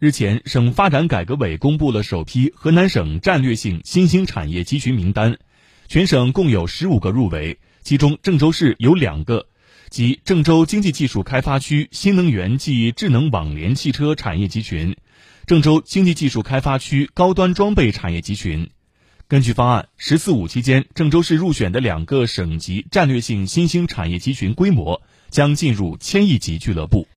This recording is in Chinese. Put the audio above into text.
日前省发展改革委公布了首批河南省战略性新兴产业集群名单全省共有十五个入围其中郑州市有两个即郑州经济技术开发区新能源暨智能网联汽车产业集群郑州经济技术开发区高端装备产业集群。根据方案十四五期间郑州市入选的两个省级战略性新兴产业集群规模将进入千亿级俱乐部。